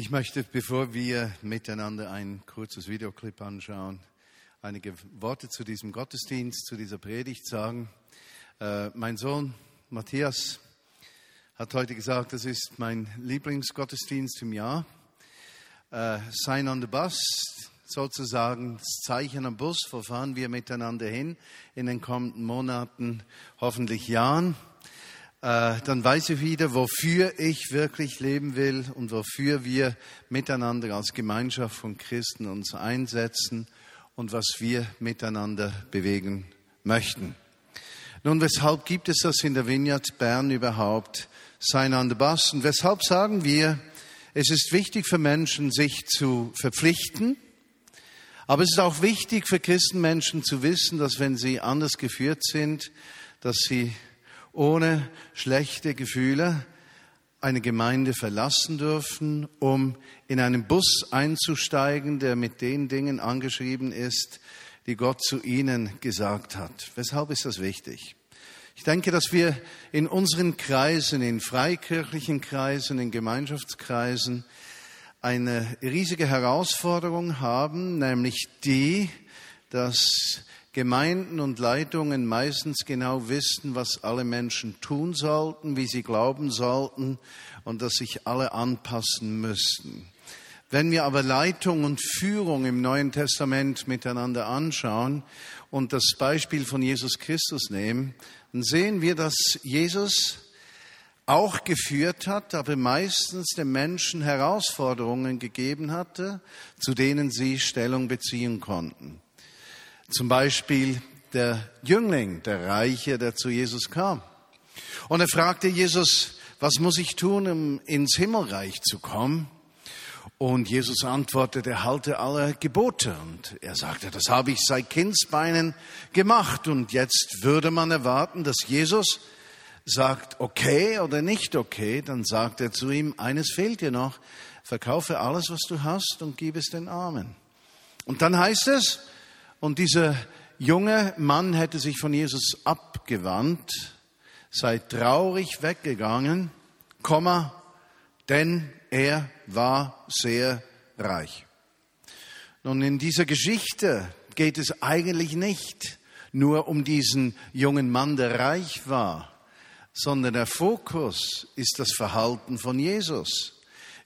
Ich möchte, bevor wir miteinander ein kurzes Videoclip anschauen, einige Worte zu diesem Gottesdienst, zu dieser Predigt sagen. Äh, mein Sohn Matthias hat heute gesagt, das ist mein Lieblingsgottesdienst im Jahr. Äh, Sign on the Bus, sozusagen das Zeichen am Bus, wo fahren wir miteinander hin in den kommenden Monaten, hoffentlich Jahren. Äh, dann weiß ich wieder, wofür ich wirklich leben will und wofür wir miteinander als Gemeinschaft von Christen uns einsetzen und was wir miteinander bewegen möchten. Nun, weshalb gibt es das in der Vineyard Bern überhaupt, Sign on the Bus? Und weshalb sagen wir, es ist wichtig für Menschen, sich zu verpflichten, aber es ist auch wichtig für Christenmenschen zu wissen, dass wenn sie anders geführt sind, dass sie ohne schlechte Gefühle eine Gemeinde verlassen dürfen, um in einen Bus einzusteigen, der mit den Dingen angeschrieben ist, die Gott zu ihnen gesagt hat. Weshalb ist das wichtig? Ich denke, dass wir in unseren Kreisen, in freikirchlichen Kreisen, in Gemeinschaftskreisen eine riesige Herausforderung haben, nämlich die, dass Gemeinden und Leitungen meistens genau wissen, was alle Menschen tun sollten, wie sie glauben sollten und dass sich alle anpassen müssten. Wenn wir aber Leitung und Führung im Neuen Testament miteinander anschauen und das Beispiel von Jesus Christus nehmen, dann sehen wir, dass Jesus auch geführt hat, aber meistens den Menschen Herausforderungen gegeben hatte, zu denen sie Stellung beziehen konnten. Zum Beispiel der Jüngling, der Reiche, der zu Jesus kam. Und er fragte Jesus, was muss ich tun, um ins Himmelreich zu kommen? Und Jesus antwortete, halte alle Gebote. Und er sagte, das habe ich seit Kindsbeinen gemacht. Und jetzt würde man erwarten, dass Jesus sagt, okay oder nicht okay. Dann sagt er zu ihm, eines fehlt dir noch. Verkaufe alles, was du hast und gib es den Armen. Und dann heißt es, und dieser junge Mann hätte sich von Jesus abgewandt, sei traurig weggegangen, Komma, denn er war sehr reich. Nun, in dieser Geschichte geht es eigentlich nicht nur um diesen jungen Mann, der reich war, sondern der Fokus ist das Verhalten von Jesus.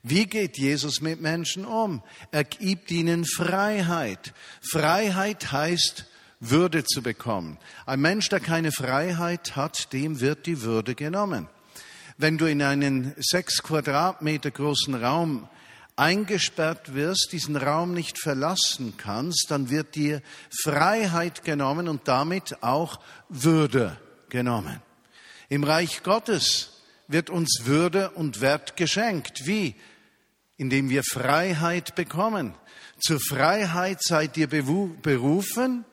Wie geht Jesus mit Menschen um? Er gibt ihnen Freiheit. Freiheit heißt, Würde zu bekommen. Ein Mensch, der keine Freiheit hat, dem wird die Würde genommen. Wenn du in einen sechs Quadratmeter großen Raum eingesperrt wirst, diesen Raum nicht verlassen kannst, dann wird dir Freiheit genommen und damit auch Würde genommen. Im Reich Gottes wird uns Würde und Wert geschenkt. Wie? Indem wir Freiheit bekommen. Zur Freiheit seid ihr berufen.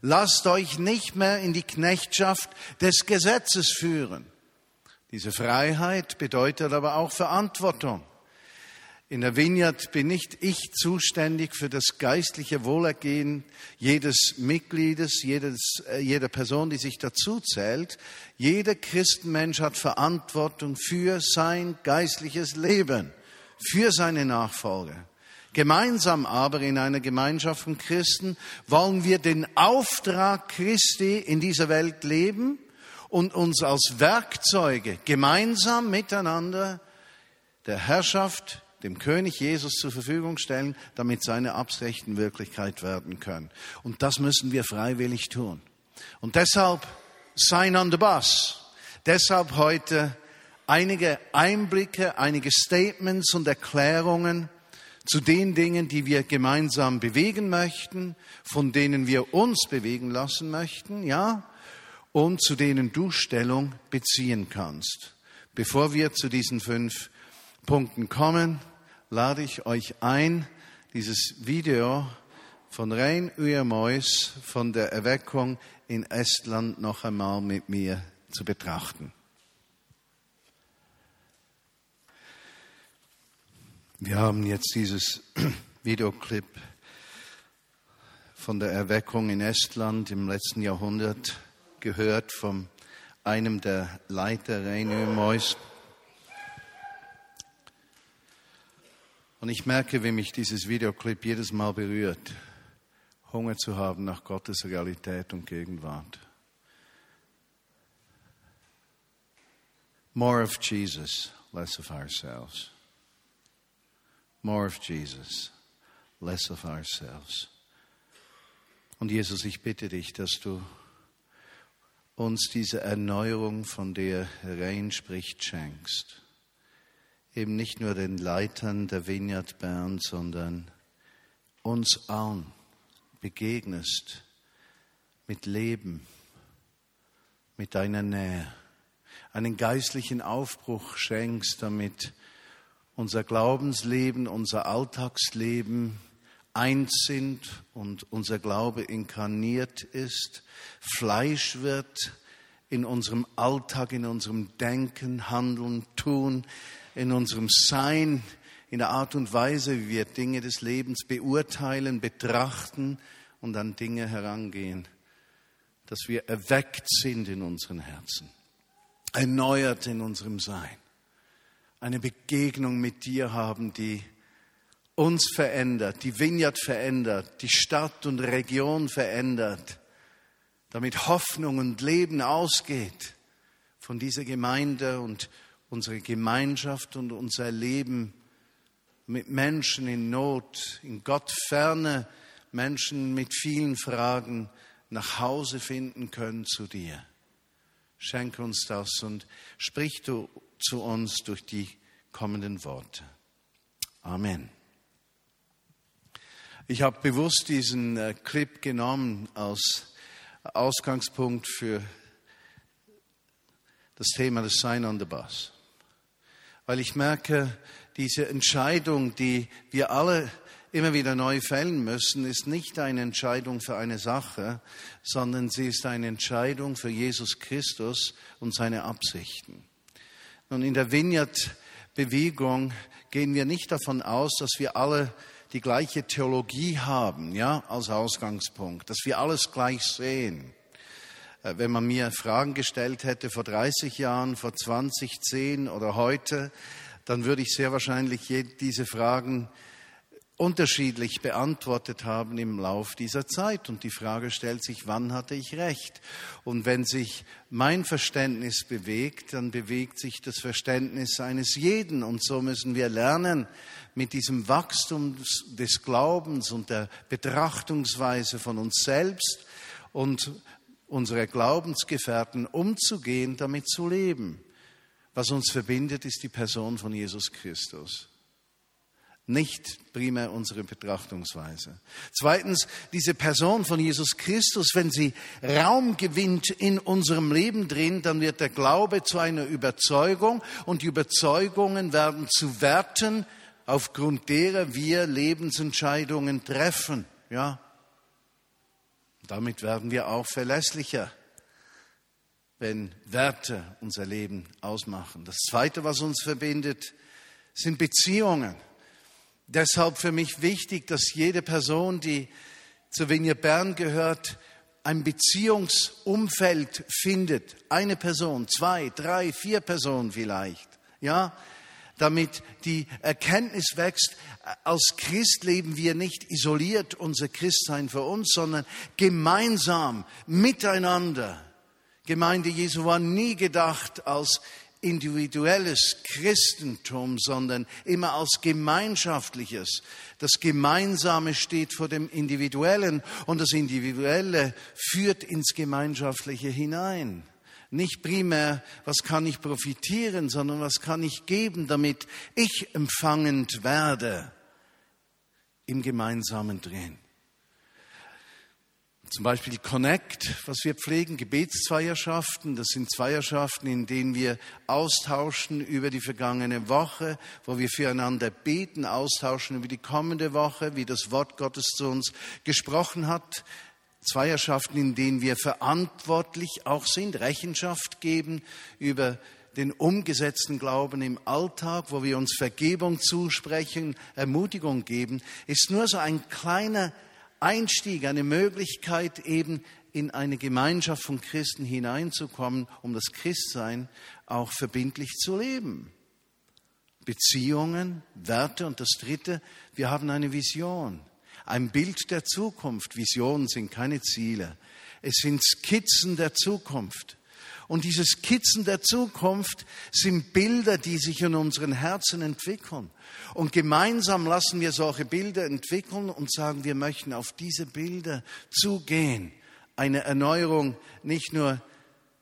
Lasst euch nicht mehr in die Knechtschaft des Gesetzes führen. Diese Freiheit bedeutet aber auch Verantwortung. In der Vineyard bin nicht ich zuständig für das geistliche Wohlergehen jedes Mitgliedes, jedes, äh, jeder Person, die sich dazu zählt. Jeder Christenmensch hat Verantwortung für sein geistliches Leben für seine Nachfolger. Gemeinsam aber in einer Gemeinschaft von Christen wollen wir den Auftrag Christi in dieser Welt leben und uns als Werkzeuge gemeinsam miteinander der Herrschaft, dem König Jesus zur Verfügung stellen, damit seine Absichten Wirklichkeit werden können. Und das müssen wir freiwillig tun. Und deshalb sign on the bus. Deshalb heute einige Einblicke, einige Statements und Erklärungen zu den Dingen, die wir gemeinsam bewegen möchten, von denen wir uns bewegen lassen möchten, ja, und zu denen du Stellung beziehen kannst. Bevor wir zu diesen fünf Punkten kommen, lade ich euch ein, dieses Video von Rein Uemois von der Erweckung in Estland noch einmal mit mir zu betrachten. Wir haben jetzt dieses Videoclip von der Erweckung in Estland im letzten Jahrhundert gehört von einem der Leiter Reinier Mois. Und ich merke, wie mich dieses Videoclip jedes Mal berührt, Hunger zu haben nach Gottes Realität und Gegenwart. More of Jesus, less of ourselves. More of Jesus, less of ourselves. Und Jesus, ich bitte dich, dass du uns diese Erneuerung, von der Rein spricht, schenkst. Eben nicht nur den Leitern der Vineyard Bern, sondern uns allen begegnest mit Leben, mit deiner Nähe, einen geistlichen Aufbruch schenkst, damit unser Glaubensleben, unser Alltagsleben eins sind und unser Glaube inkarniert ist, Fleisch wird in unserem Alltag, in unserem Denken, Handeln, Tun, in unserem Sein, in der Art und Weise, wie wir Dinge des Lebens beurteilen, betrachten und an Dinge herangehen, dass wir erweckt sind in unseren Herzen, erneuert in unserem Sein, eine Begegnung mit dir haben, die uns verändert, die Vineyard verändert, die Stadt und Region verändert, damit Hoffnung und Leben ausgeht von dieser Gemeinde und unsere Gemeinschaft und unser Leben mit Menschen in Not, in Gott ferne Menschen mit vielen Fragen nach Hause finden können zu dir. Schenke uns das und sprich du zu uns durch die kommenden Worte. Amen. Ich habe bewusst diesen äh, Clip genommen als Ausgangspunkt für das Thema des Sign on the Bus. Weil ich merke, diese Entscheidung, die wir alle immer wieder neu fällen müssen, ist nicht eine Entscheidung für eine Sache, sondern sie ist eine Entscheidung für Jesus Christus und seine Absichten. Nun, in der Vineyard-Bewegung gehen wir nicht davon aus, dass wir alle die gleiche Theologie haben, ja, als Ausgangspunkt, dass wir alles gleich sehen. Äh, wenn man mir Fragen gestellt hätte vor 30 Jahren, vor 20, 10 oder heute, dann würde ich sehr wahrscheinlich diese Fragen unterschiedlich beantwortet haben im Lauf dieser Zeit. Und die Frage stellt sich, wann hatte ich recht? Und wenn sich mein Verständnis bewegt, dann bewegt sich das Verständnis eines jeden. Und so müssen wir lernen, mit diesem Wachstum des Glaubens und der Betrachtungsweise von uns selbst und unsere Glaubensgefährten umzugehen, damit zu leben. Was uns verbindet, ist die Person von Jesus Christus nicht primär unsere Betrachtungsweise. Zweitens, diese Person von Jesus Christus, wenn sie Raum gewinnt in unserem Leben drin, dann wird der Glaube zu einer Überzeugung und die Überzeugungen werden zu Werten, aufgrund derer wir Lebensentscheidungen treffen. Ja, damit werden wir auch verlässlicher, wenn Werte unser Leben ausmachen. Das Zweite, was uns verbindet, sind Beziehungen. Deshalb für mich wichtig, dass jede Person, die zu Vineyard Bern gehört, ein Beziehungsumfeld findet. Eine Person, zwei, drei, vier Personen vielleicht. Ja, damit die Erkenntnis wächst, als Christ leben wir nicht isoliert unser Christsein für uns, sondern gemeinsam, miteinander. Gemeinde Jesu war nie gedacht als individuelles Christentum, sondern immer als gemeinschaftliches. Das Gemeinsame steht vor dem Individuellen und das Individuelle führt ins Gemeinschaftliche hinein. Nicht primär, was kann ich profitieren, sondern was kann ich geben, damit ich empfangend werde im gemeinsamen Drehen. Zum Beispiel Connect, was wir pflegen, Gebetszweierschaften. Das sind Zweierschaften, in denen wir austauschen über die vergangene Woche, wo wir füreinander beten, austauschen über die kommende Woche, wie das Wort Gottes zu uns gesprochen hat. Zweierschaften, in denen wir verantwortlich auch sind, Rechenschaft geben über den umgesetzten Glauben im Alltag, wo wir uns Vergebung zusprechen, Ermutigung geben, ist nur so ein kleiner Einstieg, eine Möglichkeit, eben in eine Gemeinschaft von Christen hineinzukommen, um das Christsein auch verbindlich zu leben. Beziehungen, Werte und das Dritte, wir haben eine Vision, ein Bild der Zukunft. Visionen sind keine Ziele, es sind Skizzen der Zukunft. Und diese Skizzen der Zukunft sind Bilder, die sich in unseren Herzen entwickeln. Und gemeinsam lassen wir solche Bilder entwickeln und sagen, wir möchten auf diese Bilder zugehen. Eine Erneuerung nicht nur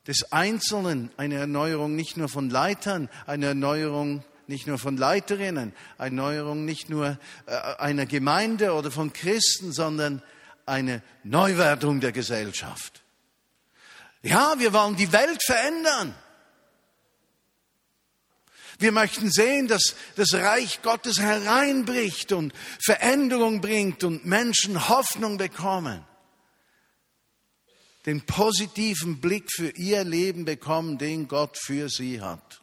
des Einzelnen, eine Erneuerung nicht nur von Leitern, eine Erneuerung nicht nur von Leiterinnen, eine Erneuerung nicht nur äh, einer Gemeinde oder von Christen, sondern eine Neuwertung der Gesellschaft. Ja, wir wollen die Welt verändern. Wir möchten sehen, dass das Reich Gottes hereinbricht und Veränderung bringt und Menschen Hoffnung bekommen. Den positiven Blick für ihr Leben bekommen, den Gott für sie hat.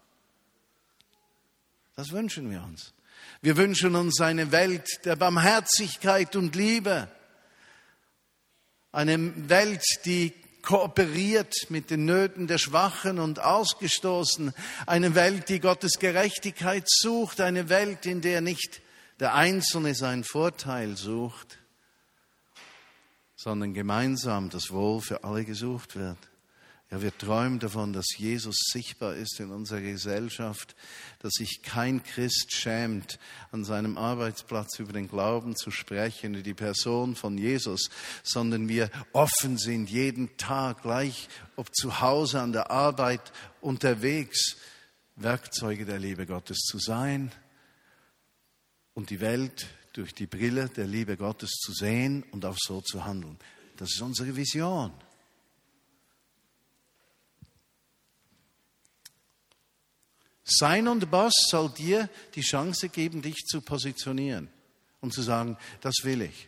Das wünschen wir uns. Wir wünschen uns eine Welt der Barmherzigkeit und Liebe. Eine Welt, die kooperiert mit den Nöten der Schwachen und Ausgestoßenen, eine Welt, die Gottes Gerechtigkeit sucht, eine Welt, in der nicht der Einzelne seinen Vorteil sucht, sondern gemeinsam das Wohl für alle gesucht wird. Ja, wir träumen davon, dass Jesus sichtbar ist in unserer Gesellschaft, dass sich kein Christ schämt, an seinem Arbeitsplatz über den Glauben zu sprechen, über die Person von Jesus, sondern wir offen sind jeden Tag, gleich ob zu Hause, an der Arbeit, unterwegs, Werkzeuge der Liebe Gottes zu sein und die Welt durch die Brille der Liebe Gottes zu sehen und auch so zu handeln. Das ist unsere Vision. Sein und Boss soll dir die Chance geben, dich zu positionieren und zu sagen, das will ich.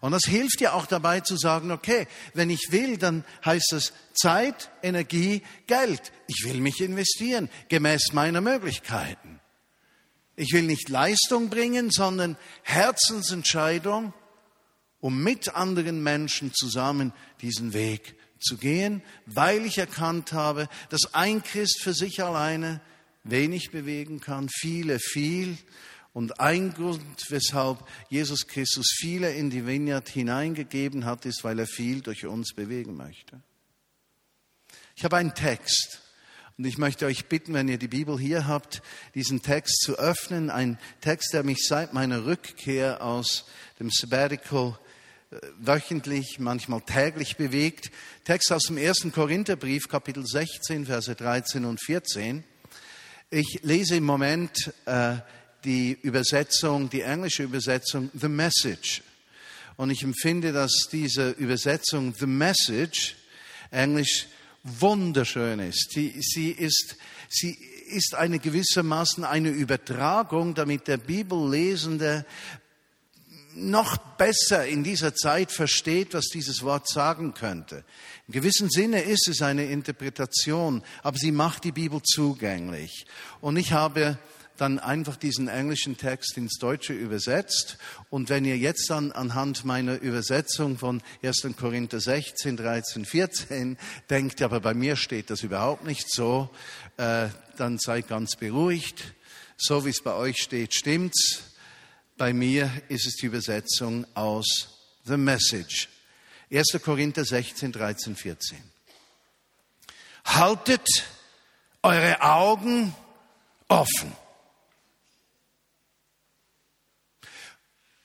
Und das hilft dir auch dabei zu sagen, okay, wenn ich will, dann heißt es Zeit, Energie, Geld. Ich will mich investieren, gemäß meiner Möglichkeiten. Ich will nicht Leistung bringen, sondern Herzensentscheidung, um mit anderen Menschen zusammen diesen Weg zu gehen, weil ich erkannt habe, dass ein Christ für sich alleine wenig bewegen kann, viele viel. Und ein Grund, weshalb Jesus Christus viele in die Vineyard hineingegeben hat, ist, weil er viel durch uns bewegen möchte. Ich habe einen Text. Und ich möchte euch bitten, wenn ihr die Bibel hier habt, diesen Text zu öffnen. Ein Text, der mich seit meiner Rückkehr aus dem Sabbatical wöchentlich, manchmal täglich bewegt. Text aus dem ersten Korintherbrief, Kapitel 16, Verse 13 und 14. Ich lese im Moment äh, die Übersetzung, die englische Übersetzung, The Message. Und ich empfinde, dass diese Übersetzung, The Message, Englisch, wunderschön ist. Sie, sie ist, sie ist eine gewissermaßen eine Übertragung, damit der Bibellesende noch besser in dieser Zeit versteht, was dieses Wort sagen könnte. Im gewissen Sinne ist es eine Interpretation, aber sie macht die Bibel zugänglich. Und ich habe dann einfach diesen englischen Text ins Deutsche übersetzt. Und wenn ihr jetzt dann anhand meiner Übersetzung von 1. Korinther 16, 13, 14 denkt, aber bei mir steht das überhaupt nicht so, äh, dann seid ganz beruhigt. So wie es bei euch steht, stimmt's. Bei mir ist es die Übersetzung aus The Message. 1. Korinther 16, 13, 14. Haltet eure Augen offen.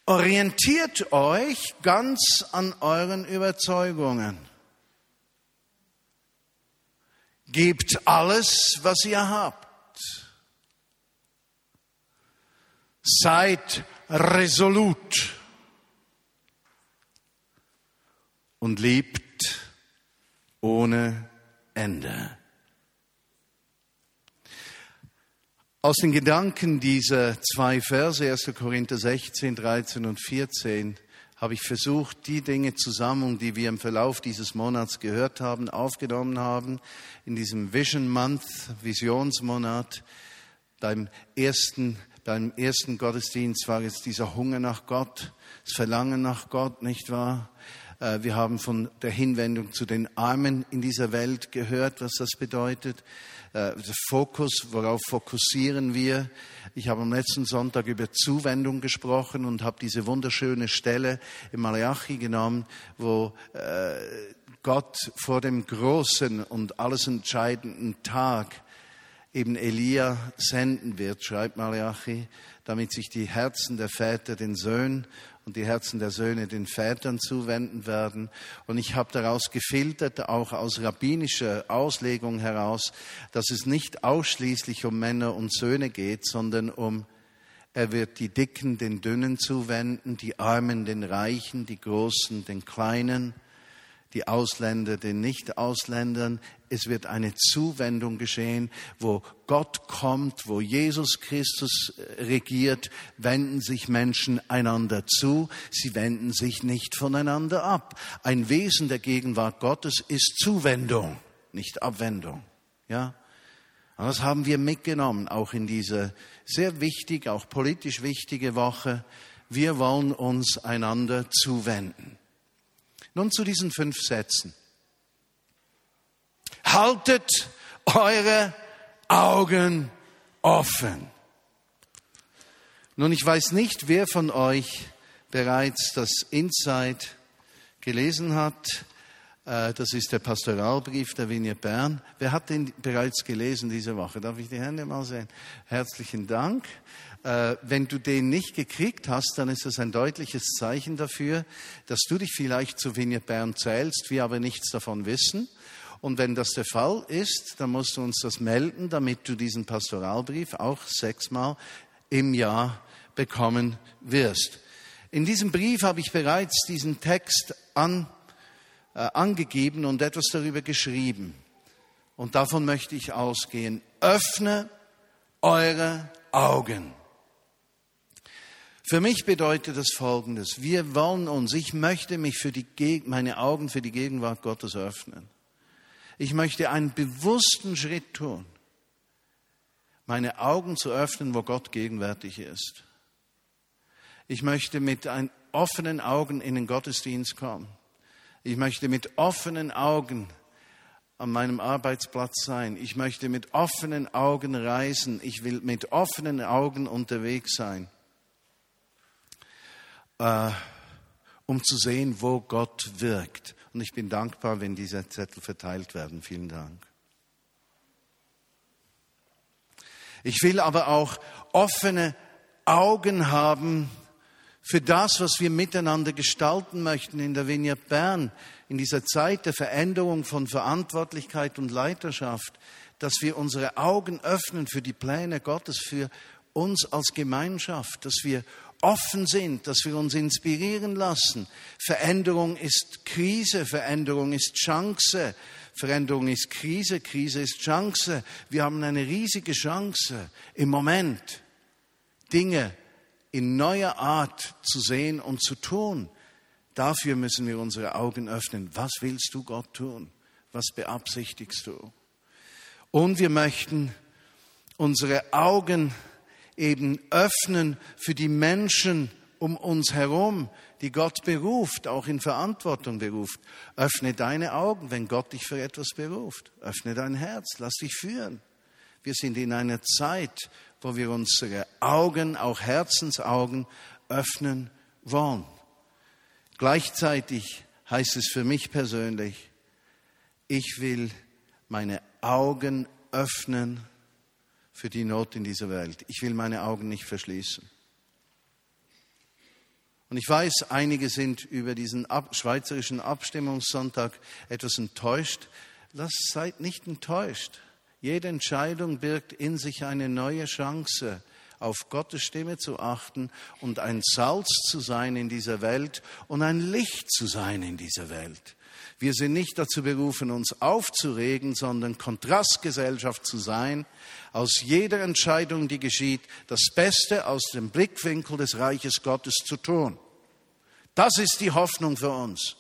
Orientiert euch ganz an euren Überzeugungen. Gebt alles, was ihr habt. Seid resolut und liebt ohne Ende. Aus den Gedanken dieser zwei Verse, 1. Korinther 16, 13 und 14, habe ich versucht, die Dinge zusammen, die wir im Verlauf dieses Monats gehört haben, aufgenommen haben, in diesem Vision Month, Visionsmonat, beim ersten beim ersten Gottesdienst war jetzt dieser Hunger nach Gott, das Verlangen nach Gott, nicht wahr? Äh, wir haben von der Hinwendung zu den Armen in dieser Welt gehört, was das bedeutet. Äh, der Fokus, worauf fokussieren wir? Ich habe am letzten Sonntag über Zuwendung gesprochen und habe diese wunderschöne Stelle im Malachi genommen, wo äh, Gott vor dem großen und alles entscheidenden Tag eben Elia senden wird, schreibt Malachi, damit sich die Herzen der Väter den Söhnen und die Herzen der Söhne den Vätern zuwenden werden. Und ich habe daraus gefiltert, auch aus rabbinischer Auslegung heraus, dass es nicht ausschließlich um Männer und Söhne geht, sondern um er wird die Dicken den Dünnen zuwenden, die Armen den Reichen, die Großen den Kleinen die Ausländer den Nicht-Ausländern. Es wird eine Zuwendung geschehen, wo Gott kommt, wo Jesus Christus äh, regiert, wenden sich Menschen einander zu, sie wenden sich nicht voneinander ab. Ein Wesen der Gegenwart Gottes ist Zuwendung, nicht Abwendung. Ja? Und das haben wir mitgenommen, auch in diese sehr wichtig, auch politisch wichtige Woche. Wir wollen uns einander zuwenden. Nun zu diesen fünf Sätzen. Haltet eure Augen offen. Nun, ich weiß nicht, wer von euch bereits das Insight gelesen hat. Äh, das ist der Pastoralbrief der Vignette Bern. Wer hat den bereits gelesen diese Woche? Darf ich die Hände mal sehen? Herzlichen Dank. Äh, wenn du den nicht gekriegt hast, dann ist das ein deutliches Zeichen dafür, dass du dich vielleicht zu Vignette Bern zählst, wir aber nichts davon wissen. Und wenn das der Fall ist, dann musst du uns das melden, damit du diesen Pastoralbrief auch sechsmal im Jahr bekommen wirst. In diesem Brief habe ich bereits diesen Text an, angegeben und etwas darüber geschrieben. Und davon möchte ich ausgehen. Öffne eure Augen. Für mich bedeutet das Folgendes. Wir wollen uns, ich möchte mich für die, meine Augen für die Gegenwart Gottes öffnen. Ich möchte einen bewussten Schritt tun, meine Augen zu öffnen, wo Gott gegenwärtig ist. Ich möchte mit ein, offenen Augen in den Gottesdienst kommen. Ich möchte mit offenen Augen an meinem Arbeitsplatz sein. Ich möchte mit offenen Augen reisen. Ich will mit offenen Augen unterwegs sein äh, um zu sehen, wo Gott wirkt. Und ich bin dankbar, wenn diese Zettel verteilt werden. Vielen Dank. Ich will aber auch offene Augen haben für das, was wir miteinander gestalten möchten in der Vignette Bern, in dieser Zeit der Veränderung von Verantwortlichkeit und Leiterschaft, dass wir unsere Augen öffnen für die Pläne Gottes, für uns als Gemeinschaft, dass wir offen sind, dass wir uns inspirieren lassen. Veränderung ist Krise, Veränderung ist Chance, Veränderung ist Krise, Krise ist Chance. Wir haben eine riesige Chance im Moment, Dinge in neuer Art zu sehen und zu tun. Dafür müssen wir unsere Augen öffnen. Was willst du Gott tun? Was beabsichtigst du? Und wir möchten unsere Augen eben öffnen für die Menschen um uns herum, die Gott beruft, auch in Verantwortung beruft. Öffne deine Augen, wenn Gott dich für etwas beruft. Öffne dein Herz, lass dich führen. Wir sind in einer Zeit, wo wir unsere Augen, auch Herzensaugen, öffnen wollen. Gleichzeitig heißt es für mich persönlich, ich will meine Augen öffnen für die Not in dieser Welt. Ich will meine Augen nicht verschließen. Und ich weiß, einige sind über diesen ab, schweizerischen Abstimmungssonntag etwas enttäuscht. Lasst seid nicht enttäuscht. Jede Entscheidung birgt in sich eine neue Chance, auf Gottes Stimme zu achten und ein Salz zu sein in dieser Welt und ein Licht zu sein in dieser Welt. Wir sind nicht dazu berufen, uns aufzuregen, sondern Kontrastgesellschaft zu sein, aus jeder Entscheidung, die geschieht, das Beste aus dem Blickwinkel des Reiches Gottes zu tun. Das ist die Hoffnung für uns.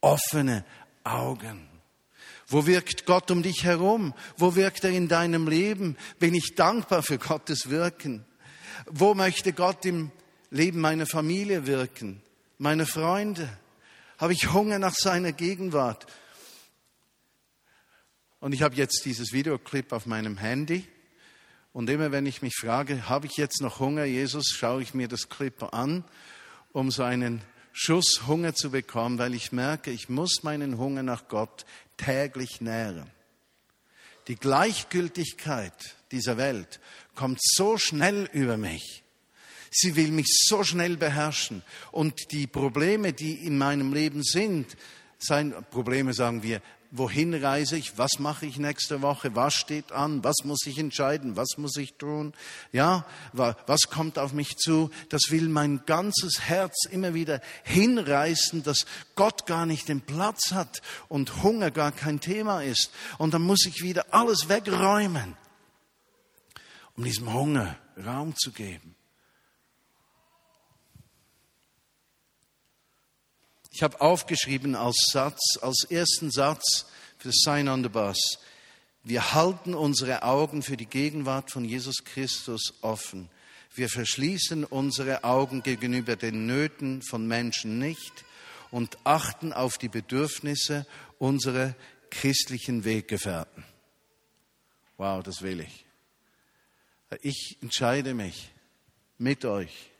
Offene Augen. Wo wirkt Gott um dich herum? Wo wirkt er in deinem Leben? Bin ich dankbar für Gottes Wirken? Wo möchte Gott im Leben meiner Familie wirken? meine Freunde? Habe ich Hunger nach seiner Gegenwart? Und ich habe jetzt dieses Videoclip auf meinem Handy. Und immer wenn ich mich frage, habe ich jetzt noch Hunger, Jesus, schaue ich mir das Clip an, um so einen Schuss Hunger zu bekommen, weil ich merke, ich muss meinen Hunger nach Gott täglich nähren. Die Gleichgültigkeit dieser Welt kommt so schnell über mich. Sie will mich so schnell beherrschen. Und die Probleme, die in meinem Leben sind, sein Probleme sagen wir, wohin reise ich, was mache ich nächste Woche, was steht an, was muss ich entscheiden, was muss ich tun, ja, was kommt auf mich zu, das will mein ganzes Herz immer wieder hinreißen, dass Gott gar nicht den Platz hat und Hunger gar kein Thema ist. Und dann muss ich wieder alles wegräumen, um diesem Hunger Raum zu geben. Ich habe aufgeschrieben als Satz, als ersten Satz für Sign on the Bus. Wir halten unsere Augen für die Gegenwart von Jesus Christus offen. Wir verschließen unsere Augen gegenüber den Nöten von Menschen nicht und achten auf die Bedürfnisse unserer christlichen Weggefährten. Wow, das will ich. Ich entscheide mich mit euch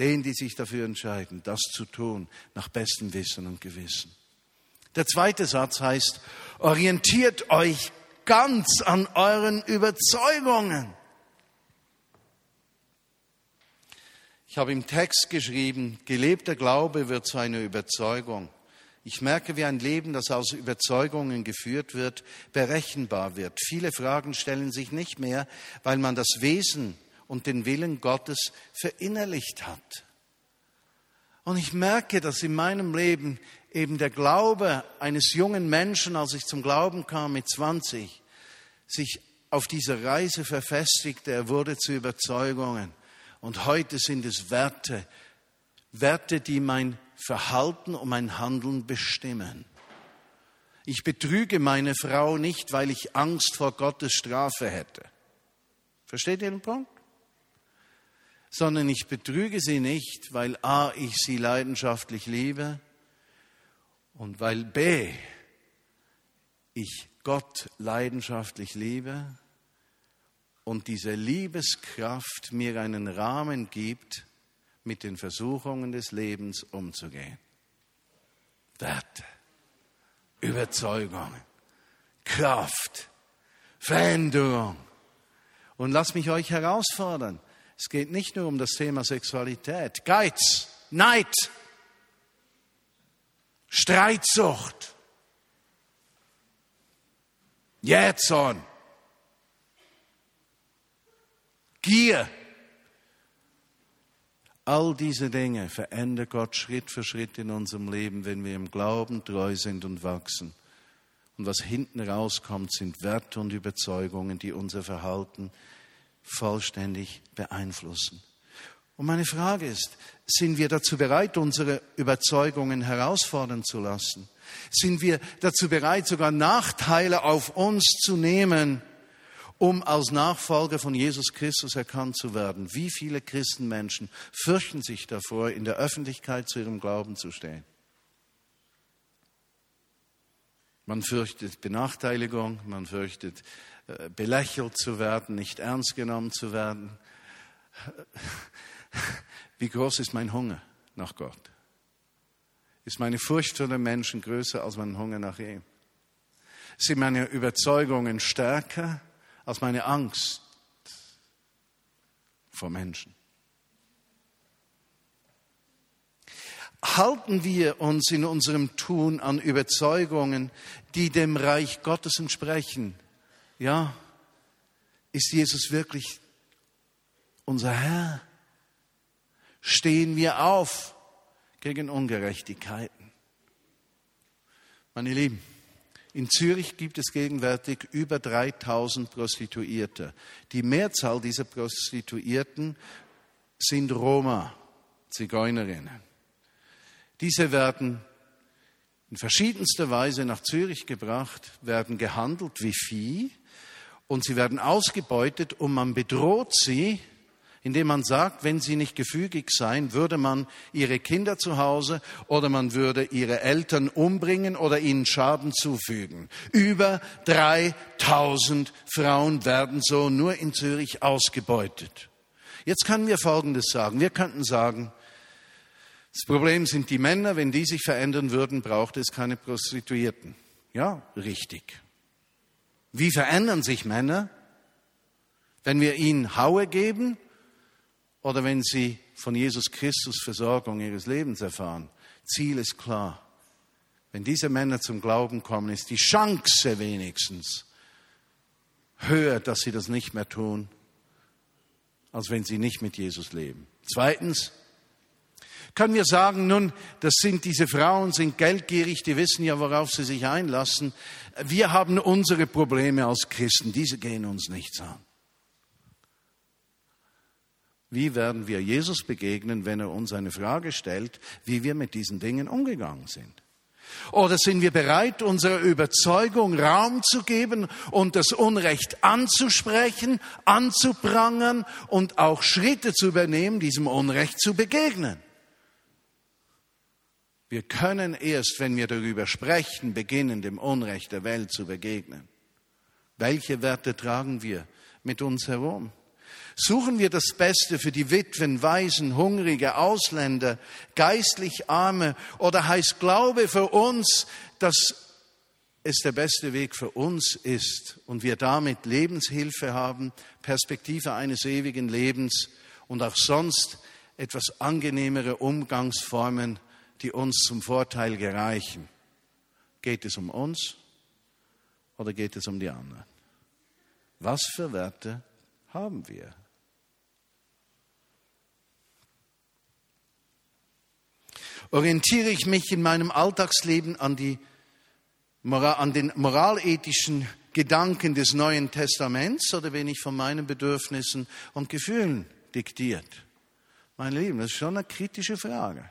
denen, die sich dafür entscheiden, das zu tun, nach bestem Wissen und Gewissen. Der zweite Satz heißt, orientiert euch ganz an euren Überzeugungen. Ich habe im Text geschrieben, gelebter Glaube wird zu einer Überzeugung. Ich merke, wie ein Leben, das aus Überzeugungen geführt wird, berechenbar wird. Viele Fragen stellen sich nicht mehr, weil man das Wesen und den Willen Gottes verinnerlicht hat. Und ich merke, dass in meinem Leben eben der Glaube eines jungen Menschen, als ich zum Glauben kam mit 20, sich auf dieser Reise verfestigte. Er wurde zu Überzeugungen. Und heute sind es Werte, Werte, die mein Verhalten und mein Handeln bestimmen. Ich betrüge meine Frau nicht, weil ich Angst vor Gottes Strafe hätte. Versteht ihr den Punkt? Sondern ich betrüge sie nicht, weil a, ich sie leidenschaftlich liebe und weil b, ich Gott leidenschaftlich liebe und diese Liebeskraft mir einen Rahmen gibt, mit den Versuchungen des Lebens umzugehen. Werte, Überzeugungen, Kraft, Veränderung. Und lass mich euch herausfordern. Es geht nicht nur um das Thema Sexualität, Geiz, Neid, Streitsucht, Jähzorn, Gier. All diese Dinge verändert Gott Schritt für Schritt in unserem Leben, wenn wir im Glauben treu sind und wachsen. Und was hinten rauskommt, sind Werte und Überzeugungen, die unser Verhalten vollständig beeinflussen. Und meine Frage ist, sind wir dazu bereit, unsere Überzeugungen herausfordern zu lassen? Sind wir dazu bereit, sogar Nachteile auf uns zu nehmen, um als Nachfolger von Jesus Christus erkannt zu werden? Wie viele Christenmenschen fürchten sich davor, in der Öffentlichkeit zu ihrem Glauben zu stehen? Man fürchtet Benachteiligung, man fürchtet belächelt zu werden, nicht ernst genommen zu werden. Wie groß ist mein Hunger nach Gott? Ist meine Furcht vor den Menschen größer als mein Hunger nach ihm? Sind meine Überzeugungen stärker als meine Angst vor Menschen? Halten wir uns in unserem Tun an Überzeugungen, die dem Reich Gottes entsprechen? Ja, ist Jesus wirklich unser Herr? Stehen wir auf gegen Ungerechtigkeiten? Meine Lieben, in Zürich gibt es gegenwärtig über 3000 Prostituierte. Die Mehrzahl dieser Prostituierten sind Roma, Zigeunerinnen. Diese werden in verschiedenster Weise nach Zürich gebracht, werden gehandelt wie Vieh und sie werden ausgebeutet und man bedroht sie indem man sagt, wenn sie nicht gefügig seien, würde man ihre Kinder zu Hause oder man würde ihre Eltern umbringen oder ihnen Schaden zufügen. Über 3000 Frauen werden so nur in Zürich ausgebeutet. Jetzt können wir Folgendes sagen. Wir könnten sagen, das Problem sind die Männer. Wenn die sich verändern würden, braucht es keine Prostituierten. Ja, richtig. Wie verändern sich Männer? Wenn wir ihnen Haue geben oder wenn sie von Jesus Christus Versorgung ihres Lebens erfahren. Ziel ist klar. Wenn diese Männer zum Glauben kommen, ist die Chance wenigstens höher, dass sie das nicht mehr tun, als wenn sie nicht mit Jesus leben. Zweitens, können wir sagen, nun, das sind diese Frauen, sind geldgierig, die wissen ja, worauf sie sich einlassen. Wir haben unsere Probleme als Christen, diese gehen uns nichts an. Wie werden wir Jesus begegnen, wenn er uns eine Frage stellt, wie wir mit diesen Dingen umgegangen sind? Oder sind wir bereit, unserer Überzeugung Raum zu geben und das Unrecht anzusprechen, anzuprangern und auch Schritte zu übernehmen, diesem Unrecht zu begegnen? Wir können erst, wenn wir darüber sprechen, beginnen, dem Unrecht der Welt zu begegnen. Welche Werte tragen wir mit uns herum? Suchen wir das Beste für die Witwen, Waisen, Hungrige, Ausländer, geistlich Arme oder heißt Glaube für uns, dass es der beste Weg für uns ist und wir damit Lebenshilfe haben, Perspektive eines ewigen Lebens und auch sonst etwas angenehmere Umgangsformen, die uns zum Vorteil gereichen. Geht es um uns oder geht es um die anderen? Was für Werte haben wir? Orientiere ich mich in meinem Alltagsleben an, die, an den moralethischen Gedanken des Neuen Testaments oder bin ich von meinen Bedürfnissen und Gefühlen diktiert? Mein Lieben, das ist schon eine kritische Frage.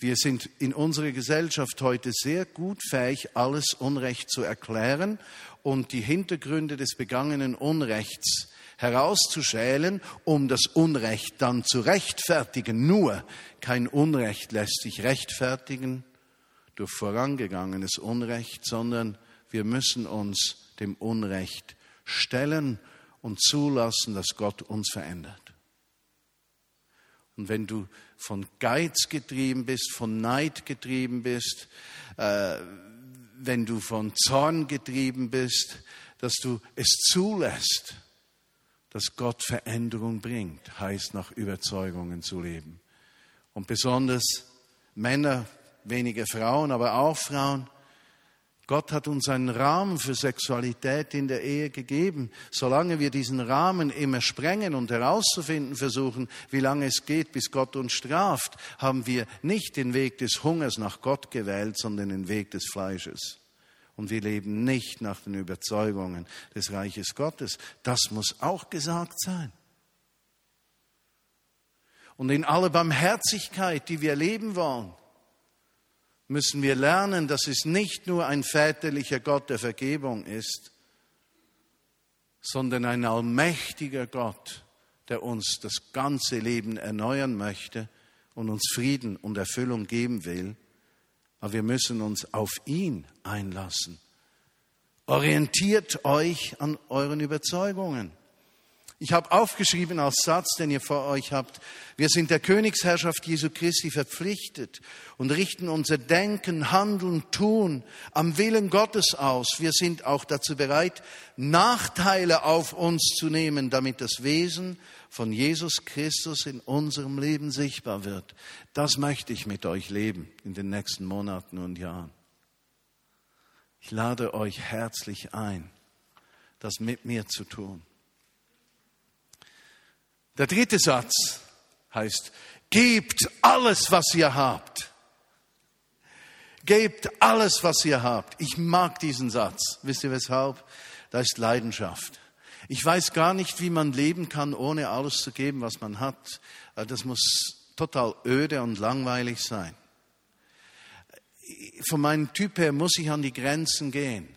Wir sind in unserer Gesellschaft heute sehr gut fähig, alles Unrecht zu erklären und die Hintergründe des begangenen Unrechts herauszuschälen, um das Unrecht dann zu rechtfertigen. Nur kein Unrecht lässt sich rechtfertigen durch vorangegangenes Unrecht, sondern wir müssen uns dem Unrecht stellen und zulassen, dass Gott uns verändert. Und wenn du von Geiz getrieben bist, von Neid getrieben bist, äh, wenn du von Zorn getrieben bist, dass du es zulässt, dass Gott Veränderung bringt, heißt nach Überzeugungen zu leben. Und besonders Männer, weniger Frauen, aber auch Frauen, Gott hat uns einen Rahmen für Sexualität in der Ehe gegeben. Solange wir diesen Rahmen immer sprengen und herauszufinden versuchen, wie lange es geht, bis Gott uns straft, haben wir nicht den Weg des Hungers nach Gott gewählt, sondern den Weg des Fleisches. Und wir leben nicht nach den Überzeugungen des Reiches Gottes. Das muss auch gesagt sein. Und in aller Barmherzigkeit, die wir leben wollen, müssen wir lernen, dass es nicht nur ein väterlicher Gott der Vergebung ist, sondern ein allmächtiger Gott, der uns das ganze Leben erneuern möchte und uns Frieden und Erfüllung geben will. Aber wir müssen uns auf ihn einlassen. Orientiert euch an euren Überzeugungen. Ich habe aufgeschrieben als Satz, den ihr vor euch habt, wir sind der Königsherrschaft Jesu Christi verpflichtet und richten unser Denken, Handeln, Tun am Willen Gottes aus. Wir sind auch dazu bereit, Nachteile auf uns zu nehmen, damit das Wesen von Jesus Christus in unserem Leben sichtbar wird. Das möchte ich mit euch leben in den nächsten Monaten und Jahren. Ich lade euch herzlich ein, das mit mir zu tun. Der dritte Satz heißt, gebt alles, was ihr habt. Gebt alles, was ihr habt. Ich mag diesen Satz. Wisst ihr weshalb? Da ist Leidenschaft. Ich weiß gar nicht, wie man leben kann, ohne alles zu geben, was man hat. Das muss total öde und langweilig sein. Von meinem Typ her muss ich an die Grenzen gehen.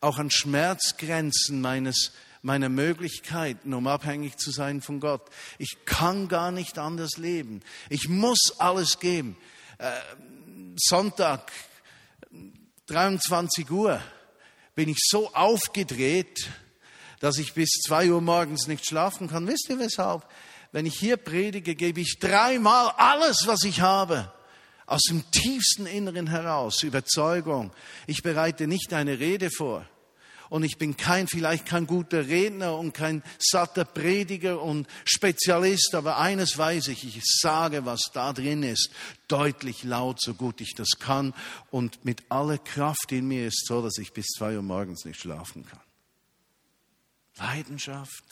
Auch an Schmerzgrenzen meines meiner Möglichkeiten, um abhängig zu sein von Gott. Ich kann gar nicht anders leben. Ich muss alles geben. Äh, Sonntag, 23 Uhr, bin ich so aufgedreht, dass ich bis zwei Uhr morgens nicht schlafen kann. Wisst ihr weshalb? Wenn ich hier predige, gebe ich dreimal alles, was ich habe. Aus dem tiefsten Inneren heraus, Überzeugung. Ich bereite nicht eine Rede vor. Und ich bin kein, vielleicht kein guter Redner und kein satter Prediger und Spezialist, aber eines weiß ich, ich sage, was da drin ist, deutlich laut, so gut ich das kann und mit aller Kraft in mir ist so, dass ich bis zwei Uhr morgens nicht schlafen kann. Leidenschaft.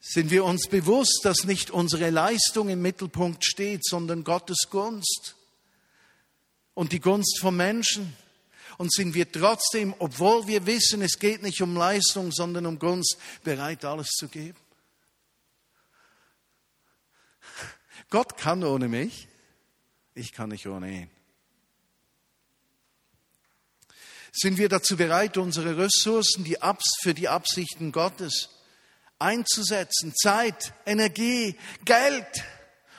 Sind wir uns bewusst, dass nicht unsere Leistung im Mittelpunkt steht, sondern Gottes Gunst und die Gunst von Menschen? Und sind wir trotzdem, obwohl wir wissen, es geht nicht um Leistung, sondern um Gunst, bereit, alles zu geben? Gott kann ohne mich, ich kann nicht ohne ihn. Sind wir dazu bereit, unsere Ressourcen die für die Absichten Gottes einzusetzen? Zeit, Energie, Geld.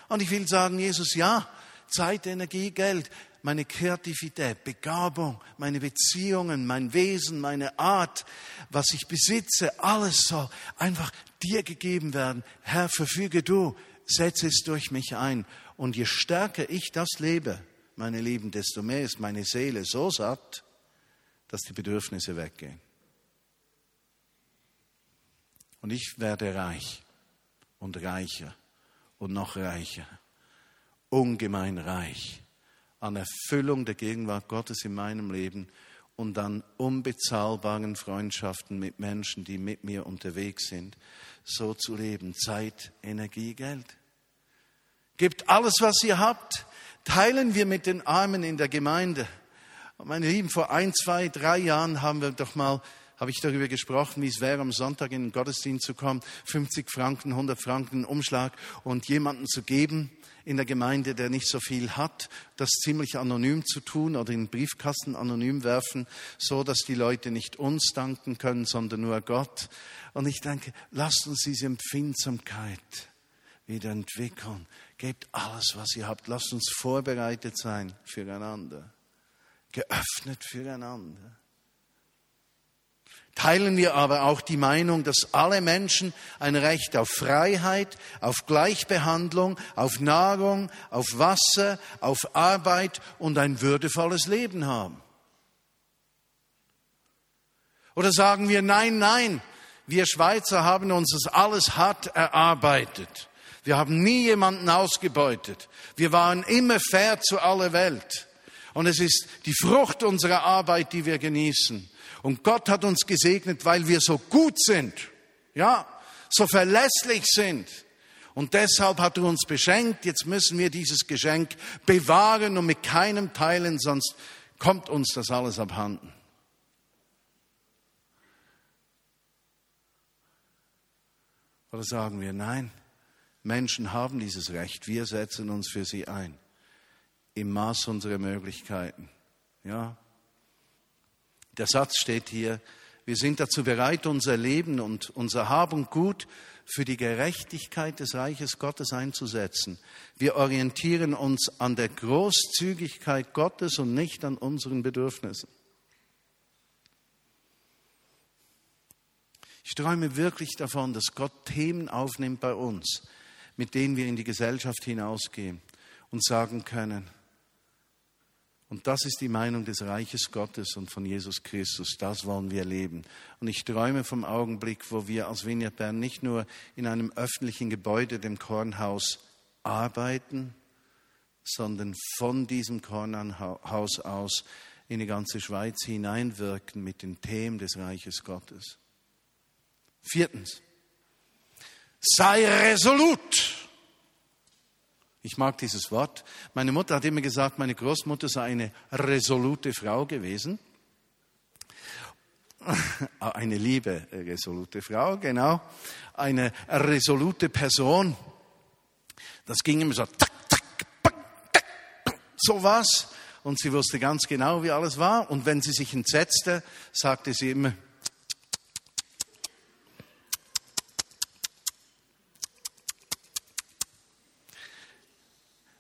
Und ich will sagen, Jesus, ja, Zeit, Energie, Geld, meine Kreativität, Begabung, meine Beziehungen, mein Wesen, meine Art, was ich besitze, alles soll einfach dir gegeben werden. Herr, verfüge du, setze es durch mich ein. Und je stärker ich das lebe, meine Lieben, desto mehr ist meine Seele so satt, dass die Bedürfnisse weggehen. Und ich werde reich und reicher und noch reicher, ungemein reich an Erfüllung der Gegenwart Gottes in meinem Leben und an unbezahlbaren Freundschaften mit Menschen, die mit mir unterwegs sind, so zu leben. Zeit, Energie, Geld. Gebt alles, was ihr habt. Teilen wir mit den Armen in der Gemeinde. Meine Lieben, vor ein, zwei, drei Jahren haben wir doch mal, habe ich darüber gesprochen, wie es wäre, am Sonntag in den Gottesdienst zu kommen, 50 Franken, 100 Franken Umschlag und jemanden zu geben in der Gemeinde, der nicht so viel hat, das ziemlich anonym zu tun oder in Briefkasten anonym werfen, so dass die Leute nicht uns danken können, sondern nur Gott. Und ich denke, lasst uns diese Empfindsamkeit wieder entwickeln. Gebt alles, was ihr habt. Lasst uns vorbereitet sein füreinander geöffnet füreinander. Teilen wir aber auch die Meinung, dass alle Menschen ein Recht auf Freiheit, auf Gleichbehandlung, auf Nahrung, auf Wasser, auf Arbeit und ein würdevolles Leben haben? Oder sagen wir, nein, nein, wir Schweizer haben uns das alles hart erarbeitet. Wir haben nie jemanden ausgebeutet. Wir waren immer fair zu aller Welt. Und es ist die Frucht unserer Arbeit, die wir genießen. Und Gott hat uns gesegnet, weil wir so gut sind. Ja, so verlässlich sind. Und deshalb hat er uns beschenkt. Jetzt müssen wir dieses Geschenk bewahren und mit keinem teilen, sonst kommt uns das alles abhanden. Oder sagen wir, nein, Menschen haben dieses Recht, wir setzen uns für sie ein im Maß unserer Möglichkeiten. Ja. Der Satz steht hier, wir sind dazu bereit, unser Leben und unser Hab und Gut für die Gerechtigkeit des Reiches Gottes einzusetzen. Wir orientieren uns an der Großzügigkeit Gottes und nicht an unseren Bedürfnissen. Ich träume wirklich davon, dass Gott Themen aufnimmt bei uns, mit denen wir in die Gesellschaft hinausgehen und sagen können, und das ist die Meinung des Reiches Gottes und von Jesus Christus. Das wollen wir leben. Und ich träume vom Augenblick, wo wir als Vineyard Bern nicht nur in einem öffentlichen Gebäude, dem Kornhaus, arbeiten, sondern von diesem Kornhaus aus in die ganze Schweiz hineinwirken mit den Themen des Reiches Gottes. Viertens. Sei resolut. Ich mag dieses Wort. Meine Mutter hat immer gesagt, meine Großmutter sei eine resolute Frau gewesen. Eine liebe, resolute Frau, genau. Eine resolute Person. Das ging immer so, tak, tak, tak, so was. Und sie wusste ganz genau, wie alles war. Und wenn sie sich entsetzte, sagte sie immer,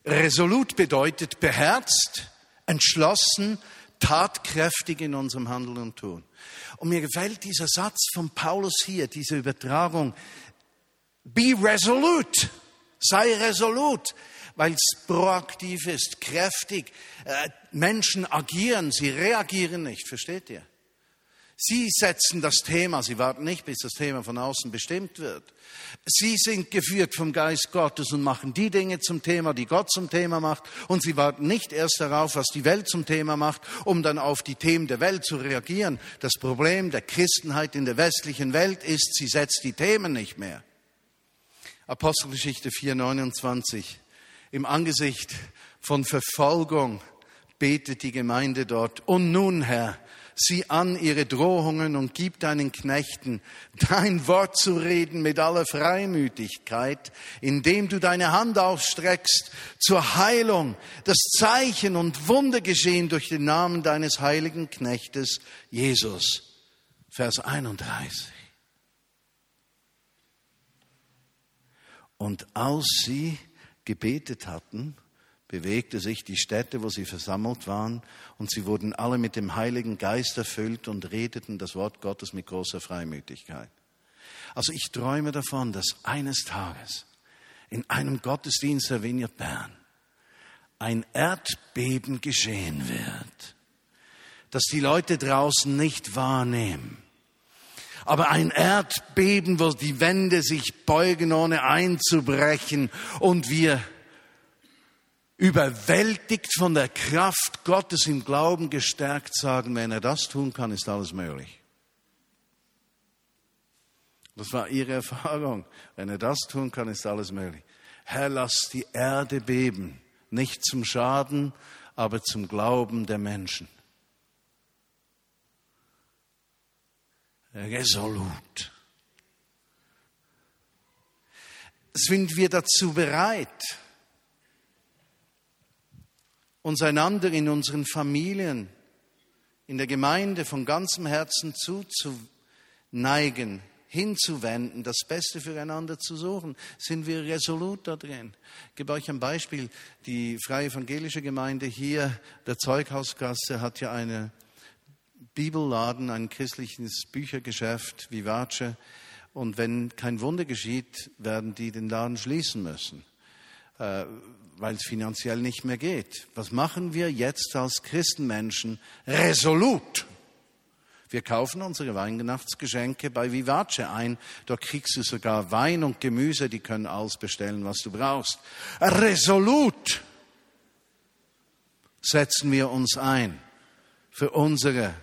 Resolut bedeutet beherzt, entschlossen, tatkräftig in unserem Handeln und Tun. Und mir gefällt dieser Satz von Paulus hier, diese Übertragung. Be resolute. Sei resolut, weil es proaktiv ist, kräftig. Äh, Menschen agieren, sie reagieren nicht, versteht ihr? Sie setzen das Thema, sie warten nicht, bis das Thema von außen bestimmt wird. Sie sind geführt vom Geist Gottes und machen die Dinge zum Thema, die Gott zum Thema macht. Und sie warten nicht erst darauf, was die Welt zum Thema macht, um dann auf die Themen der Welt zu reagieren. Das Problem der Christenheit in der westlichen Welt ist, sie setzt die Themen nicht mehr. Apostelgeschichte 4,29. Im Angesicht von Verfolgung betet die Gemeinde dort. Und nun, Herr, sieh an ihre Drohungen und gib deinen Knechten dein Wort zu reden mit aller Freimütigkeit, indem du deine Hand ausstreckst zur Heilung, das Zeichen und Wunder geschehen durch den Namen deines heiligen Knechtes Jesus. Vers 31. Und als sie gebetet hatten, bewegte sich die Stätte, wo sie versammelt waren, und sie wurden alle mit dem Heiligen Geist erfüllt und redeten das Wort Gottes mit großer Freimütigkeit. Also ich träume davon, dass eines Tages in einem Gottesdienst der Vineyard Bern ein Erdbeben geschehen wird, das die Leute draußen nicht wahrnehmen. Aber ein Erdbeben, wo die Wände sich beugen, ohne einzubrechen und wir überwältigt von der Kraft Gottes im Glauben gestärkt sagen, wenn er das tun kann, ist alles möglich. Das war ihre Erfahrung. Wenn er das tun kann, ist alles möglich. Herr, lass die Erde beben, nicht zum Schaden, aber zum Glauben der Menschen. Resolut. Sind wir dazu bereit? Uns einander in unseren Familien, in der Gemeinde von ganzem Herzen zuzuneigen, hinzuwenden, das Beste füreinander zu suchen, sind wir resolut da drin. Ich gebe euch ein Beispiel. Die Freie Evangelische Gemeinde hier, der Zeughausgasse, hat ja einen Bibelladen, ein christliches Büchergeschäft, Vivace. Und wenn kein Wunder geschieht, werden die den Laden schließen müssen äh, weil es finanziell nicht mehr geht. Was machen wir jetzt als Christenmenschen? Resolut. Wir kaufen unsere Weihnachtsgeschenke bei Vivace ein. Dort kriegst du sogar Wein und Gemüse, die können alles bestellen, was du brauchst. Resolut setzen wir uns ein für unsere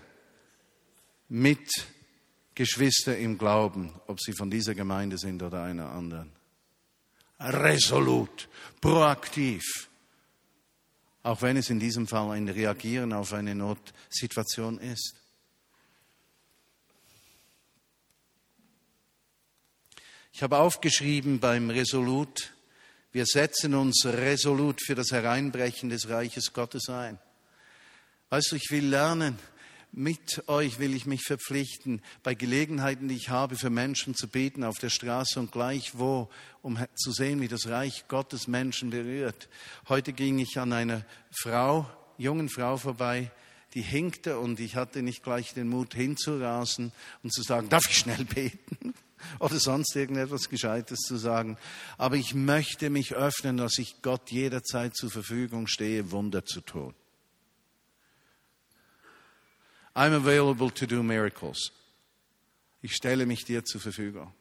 Mitgeschwister im Glauben, ob sie von dieser Gemeinde sind oder einer anderen resolut, proaktiv. Auch wenn es in diesem Fall ein Reagieren auf eine Notsituation ist. Ich habe aufgeschrieben beim Resolut, wir setzen uns resolut für das Hereinbrechen des Reiches Gottes ein. Weißt du, ich will lernen, mit euch will ich mich verpflichten, bei Gelegenheiten, die ich habe, für Menschen zu beten auf der Straße und gleichwo, um zu sehen, wie das Reich Gottes Menschen berührt. Heute ging ich an einer Frau, jungen Frau vorbei, die hinkte und ich hatte nicht gleich den Mut hinzurasen und zu sagen, darf ich schnell beten? Oder sonst irgendetwas Gescheites zu sagen. Aber ich möchte mich öffnen, dass ich Gott jederzeit zur Verfügung stehe, Wunder zu tun. I'm available to do miracles. Ich stelle mich dir zur Verfügung,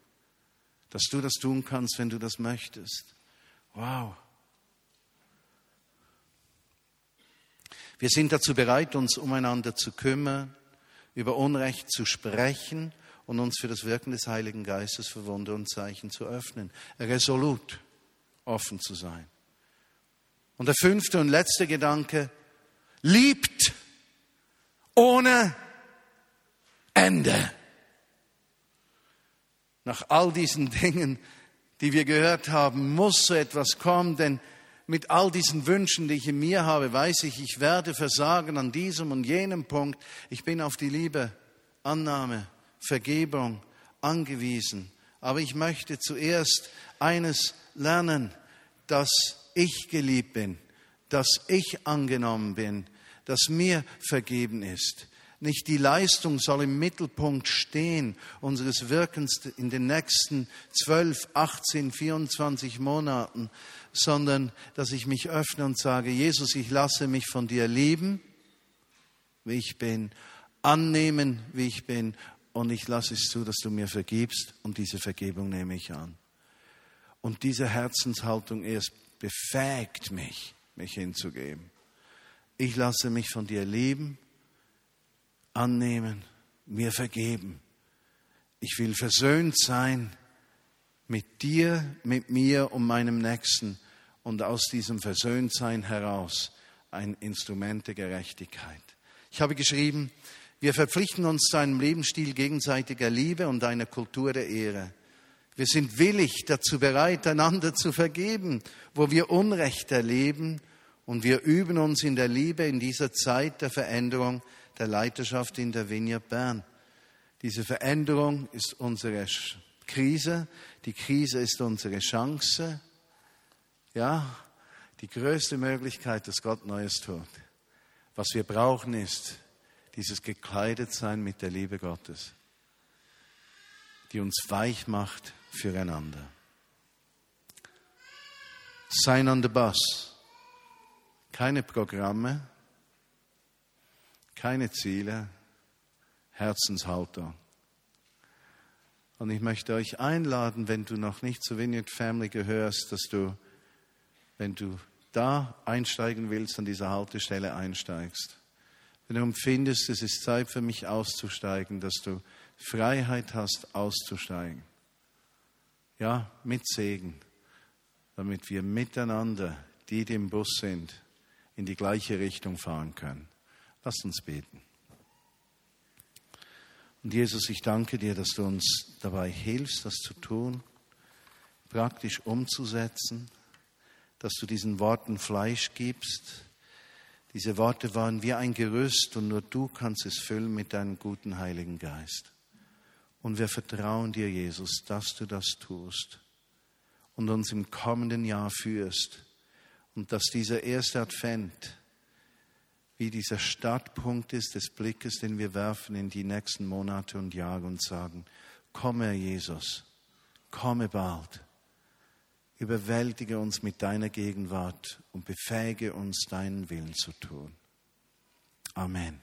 dass du das tun kannst, wenn du das möchtest. Wow. Wir sind dazu bereit, uns umeinander zu kümmern, über Unrecht zu sprechen und uns für das Wirken des Heiligen Geistes für Wunder und Zeichen zu öffnen. Resolut offen zu sein. Und der fünfte und letzte Gedanke, liebt ohne Ende. Nach all diesen Dingen, die wir gehört haben, muss so etwas kommen, denn mit all diesen Wünschen, die ich in mir habe, weiß ich, ich werde versagen an diesem und jenem Punkt. Ich bin auf die Liebe, Annahme, Vergebung angewiesen. Aber ich möchte zuerst eines lernen, dass ich geliebt bin, dass ich angenommen bin, dass mir vergeben ist. Nicht die Leistung soll im Mittelpunkt stehen unseres Wirkens in den nächsten 12, 18, 24 Monaten, sondern dass ich mich öffne und sage, Jesus, ich lasse mich von dir lieben, wie ich bin, annehmen, wie ich bin, und ich lasse es zu, dass du mir vergibst, und diese Vergebung nehme ich an. Und diese Herzenshaltung erst befähigt mich, mich hinzugeben. Ich lasse mich von dir lieben, annehmen, mir vergeben. Ich will versöhnt sein mit dir, mit mir und meinem Nächsten und aus diesem Versöhntsein heraus ein Instrument der Gerechtigkeit. Ich habe geschrieben, wir verpflichten uns zu einem Lebensstil gegenseitiger Liebe und einer Kultur der Ehre. Wir sind willig dazu bereit, einander zu vergeben, wo wir Unrecht erleben, und wir üben uns in der Liebe in dieser Zeit der Veränderung der Leiterschaft in der Vineyard Bern. Diese Veränderung ist unsere Krise, die Krise ist unsere Chance, ja, die größte Möglichkeit, dass Gott Neues tut. Was wir brauchen ist dieses Gekleidetsein mit der Liebe Gottes, die uns weich macht füreinander. Sign on the bus. Keine Programme, keine Ziele, Herzenshaltung. Und ich möchte euch einladen, wenn du noch nicht zur Vineyard Family gehörst, dass du wenn du da einsteigen willst, an dieser Haltestelle einsteigst. Wenn du empfindest, es ist Zeit für mich auszusteigen, dass du Freiheit hast, auszusteigen. Ja, mit Segen, damit wir miteinander, die, die im Bus sind, in die gleiche Richtung fahren können. Lass uns beten. Und Jesus, ich danke dir, dass du uns dabei hilfst, das zu tun, praktisch umzusetzen dass du diesen Worten Fleisch gibst. Diese Worte waren wie ein Gerüst und nur du kannst es füllen mit deinem guten Heiligen Geist. Und wir vertrauen dir, Jesus, dass du das tust und uns im kommenden Jahr führst und dass dieser erste Advent wie dieser Startpunkt ist des Blickes, den wir werfen in die nächsten Monate und Jahre und sagen, komme Jesus, komme bald. Überwältige uns mit deiner Gegenwart und befähige uns, deinen Willen zu tun. Amen.